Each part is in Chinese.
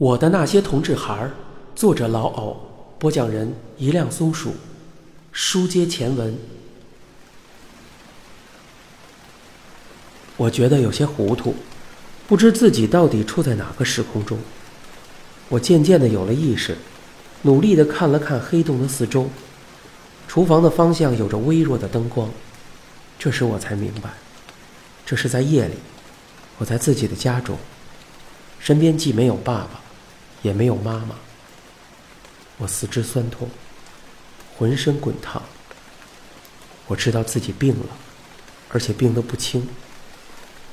我的那些同志孩儿，作者老藕，播讲人一辆松鼠，书接前文。我觉得有些糊涂，不知自己到底处在哪个时空中。我渐渐的有了意识，努力的看了看黑洞的四周，厨房的方向有着微弱的灯光。这时我才明白，这是在夜里，我在自己的家中，身边既没有爸爸。也没有妈妈。我四肢酸痛，浑身滚烫。我知道自己病了，而且病得不轻。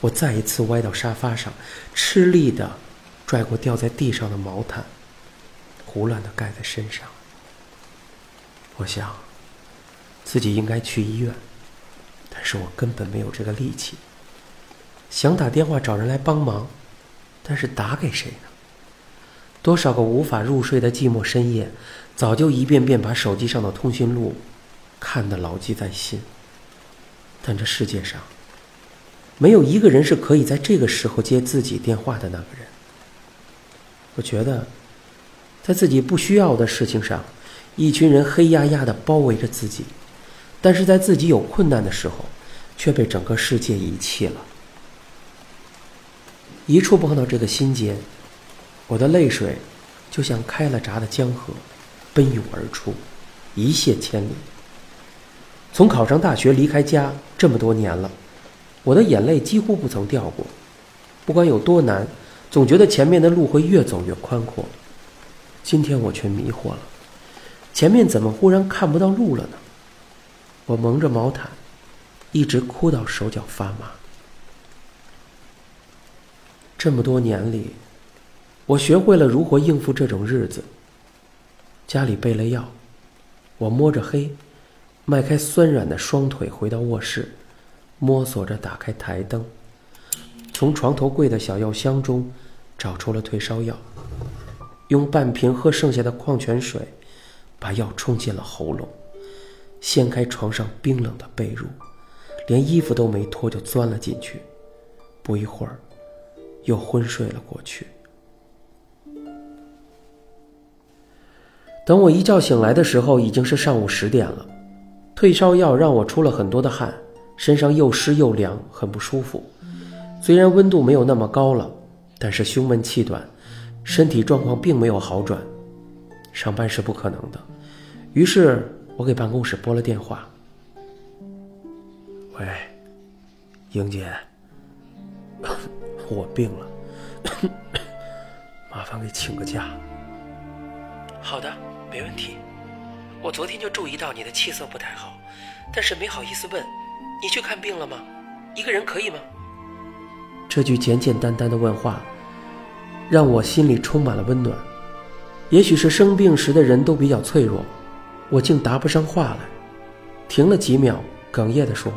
我再一次歪到沙发上，吃力的拽过掉在地上的毛毯，胡乱的盖在身上。我想，自己应该去医院，但是我根本没有这个力气。想打电话找人来帮忙，但是打给谁呢？多少个无法入睡的寂寞深夜，早就一遍遍把手机上的通讯录看得牢记在心。但这世界上，没有一个人是可以在这个时候接自己电话的那个人。我觉得，在自己不需要的事情上，一群人黑压压的包围着自己；但是在自己有困难的时候，却被整个世界遗弃了。一触碰到这个心结。我的泪水就像开了闸的江河，奔涌而出，一泻千里。从考上大学离开家这么多年了，我的眼泪几乎不曾掉过。不管有多难，总觉得前面的路会越走越宽阔。今天我却迷惑了，前面怎么忽然看不到路了呢？我蒙着毛毯，一直哭到手脚发麻。这么多年里。我学会了如何应付这种日子。家里备了药，我摸着黑，迈开酸软的双腿回到卧室，摸索着打开台灯，从床头柜的小药箱中找出了退烧药，用半瓶喝剩下的矿泉水，把药冲进了喉咙，掀开床上冰冷的被褥，连衣服都没脱就钻了进去，不一会儿，又昏睡了过去。等我一觉醒来的时候，已经是上午十点了。退烧药让我出了很多的汗，身上又湿又凉，很不舒服。虽然温度没有那么高了，但是胸闷气短，身体状况并没有好转。上班是不可能的，于是我给办公室拨了电话：“喂，英姐，我病了，麻烦给请个假。”好的。没问题，我昨天就注意到你的气色不太好，但是没好意思问，你去看病了吗？一个人可以吗？这句简简单单的问话，让我心里充满了温暖。也许是生病时的人都比较脆弱，我竟答不上话来，停了几秒，哽咽地说：“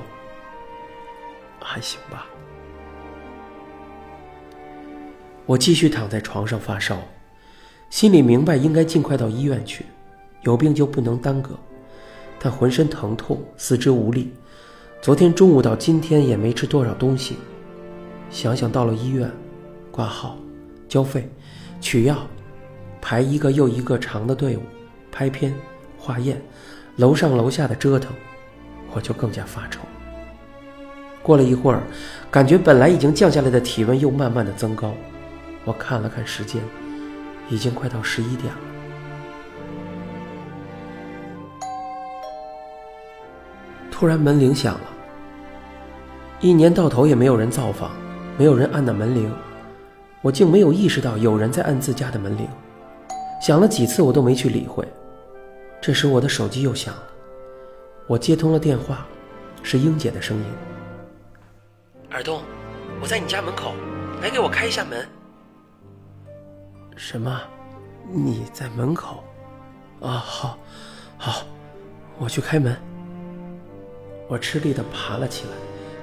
还行吧。”我继续躺在床上发烧。心里明白应该尽快到医院去，有病就不能耽搁。但浑身疼痛，四肢无力，昨天中午到今天也没吃多少东西。想想到了医院，挂号、交费、取药，排一个又一个长的队伍，拍片、化验，楼上楼下的折腾，我就更加发愁。过了一会儿，感觉本来已经降下来的体温又慢慢的增高。我看了看时间。已经快到十一点了。突然门铃响了，一年到头也没有人造访，没有人按那门铃，我竟没有意识到有人在按自家的门铃。响了几次我都没去理会。这时我的手机又响了，我接通了电话，是英姐的声音：“耳东，我在你家门口，来给我开一下门。”什么？你在门口？啊，好，好，我去开门。我吃力的爬了起来，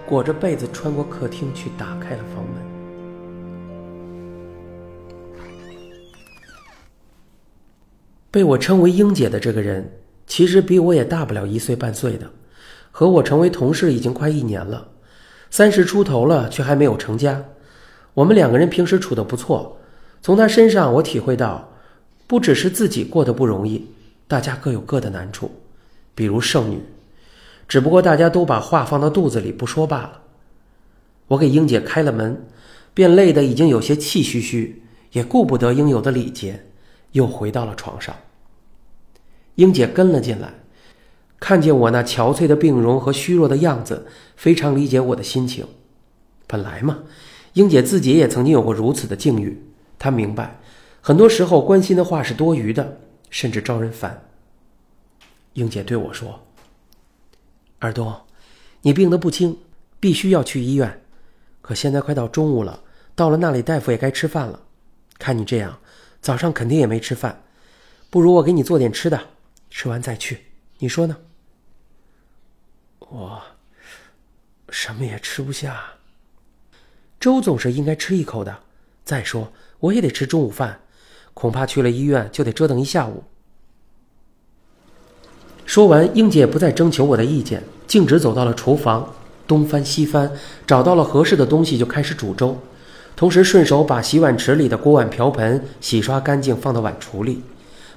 裹着被子穿过客厅去打开了房门。被我称为英姐的这个人，其实比我也大不了一岁半岁的，和我成为同事已经快一年了，三十出头了却还没有成家。我们两个人平时处的不错。从他身上，我体会到，不只是自己过得不容易，大家各有各的难处。比如剩女，只不过大家都把话放到肚子里不说罢了。我给英姐开了门，便累得已经有些气吁吁，也顾不得应有的礼节，又回到了床上。英姐跟了进来，看见我那憔悴的病容和虚弱的样子，非常理解我的心情。本来嘛，英姐自己也曾经有过如此的境遇，她明白，很多时候关心的话是多余的，甚至招人烦。英姐对我说：“尔东，你病得不轻，必须要去医院。可现在快到中午了，到了那里，大夫也该吃饭了。看你这样，早上肯定也没吃饭，不如我给你做点吃的，吃完再去。你说呢？”我什么也吃不下。粥总是应该吃一口的。再说，我也得吃中午饭，恐怕去了医院就得折腾一下午。说完，英姐不再征求我的意见，径直走到了厨房，东翻西翻，找到了合适的东西，就开始煮粥，同时顺手把洗碗池里的锅碗瓢盆洗刷干净，放到碗橱里，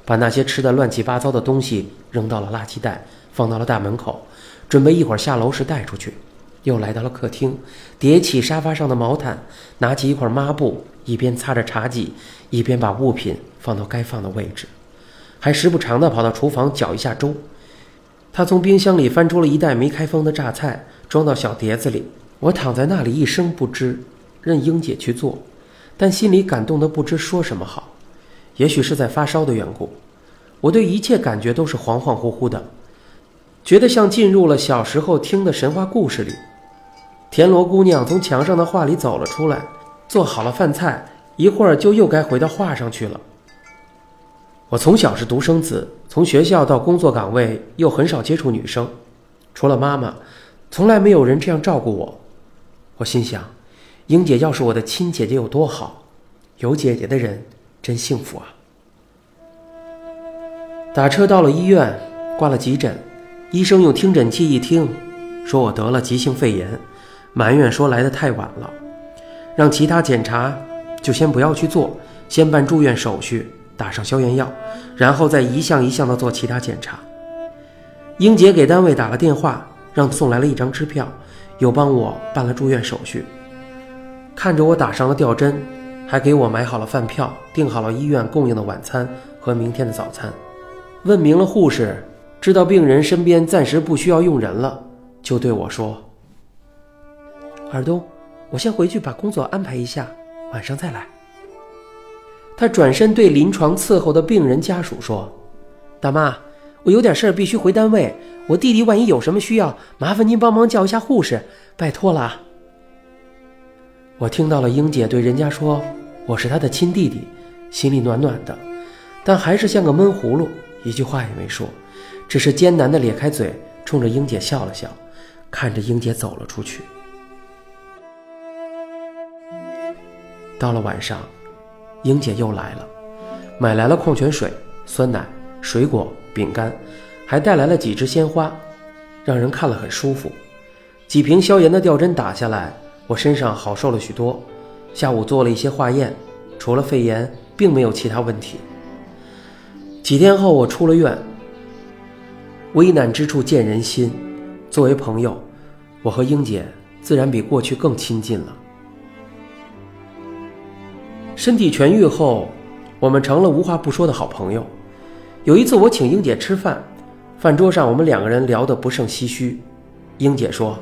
把那些吃的乱七八糟的东西扔到了垃圾袋，放到了大门口，准备一会儿下楼时带出去。又来到了客厅，叠起沙发上的毛毯，拿起一块抹布，一边擦着茶几，一边把物品放到该放的位置，还时不常地跑到厨房搅一下粥。他从冰箱里翻出了一袋没开封的榨菜，装到小碟子里。我躺在那里一声不知，任英姐去做，但心里感动得不知说什么好。也许是在发烧的缘故，我对一切感觉都是恍恍惚惚的，觉得像进入了小时候听的神话故事里。田螺姑娘从墙上的画里走了出来，做好了饭菜，一会儿就又该回到画上去了。我从小是独生子，从学校到工作岗位又很少接触女生，除了妈妈，从来没有人这样照顾我。我心想，英姐要是我的亲姐姐有多好，有姐姐的人真幸福啊！打车到了医院，挂了急诊，医生用听诊器一听，说我得了急性肺炎。埋怨说来的太晚了，让其他检查就先不要去做，先办住院手续，打上消炎药，然后再一项一项的做其他检查。英杰给单位打了电话，让送来了一张支票，又帮我办了住院手续。看着我打上了吊针，还给我买好了饭票，订好了医院供应的晚餐和明天的早餐。问明了护士，知道病人身边暂时不需要用人了，就对我说。尔东，我先回去把工作安排一下，晚上再来。他转身对临床伺候的病人家属说：“大妈，我有点事儿必须回单位，我弟弟万一有什么需要，麻烦您帮忙叫一下护士，拜托了。”我听到了英姐对人家说我是她的亲弟弟，心里暖暖的，但还是像个闷葫芦，一句话也没说，只是艰难的咧开嘴，冲着英姐笑了笑，看着英姐走了出去。到了晚上，英姐又来了，买来了矿泉水、酸奶、水果、饼干，还带来了几支鲜花，让人看了很舒服。几瓶消炎的吊针打下来，我身上好受了许多。下午做了一些化验，除了肺炎，并没有其他问题。几天后，我出了院。危难之处见人心，作为朋友，我和英姐自然比过去更亲近了。身体痊愈后，我们成了无话不说的好朋友。有一次，我请英姐吃饭，饭桌上我们两个人聊得不胜唏嘘。英姐说，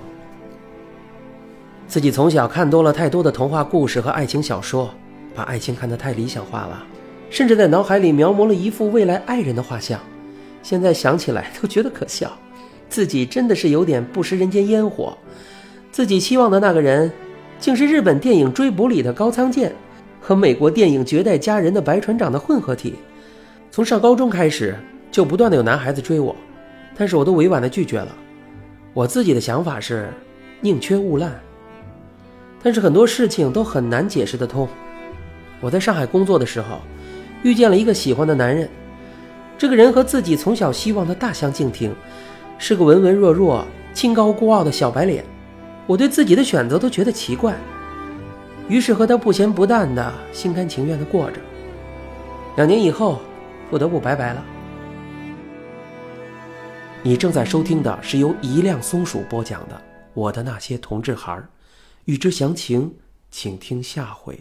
自己从小看多了太多的童话故事和爱情小说，把爱情看得太理想化了，甚至在脑海里描摹了一幅未来爱人的画像。现在想起来都觉得可笑，自己真的是有点不食人间烟火。自己期望的那个人，竟是日本电影《追捕》里的高仓健。和美国电影《绝代佳人》的白船长的混合体，从上高中开始就不断的有男孩子追我，但是我都委婉的拒绝了。我自己的想法是宁缺毋滥，但是很多事情都很难解释得通。我在上海工作的时候，遇见了一个喜欢的男人，这个人和自己从小希望的大相径庭，是个文文弱弱、清高孤傲的小白脸。我对自己的选择都觉得奇怪。于是和他不咸不淡的，心甘情愿的过着。两年以后，不得不拜拜了。你正在收听的是由一辆松鼠播讲的《我的那些同志孩儿》，欲知详情，请听下回。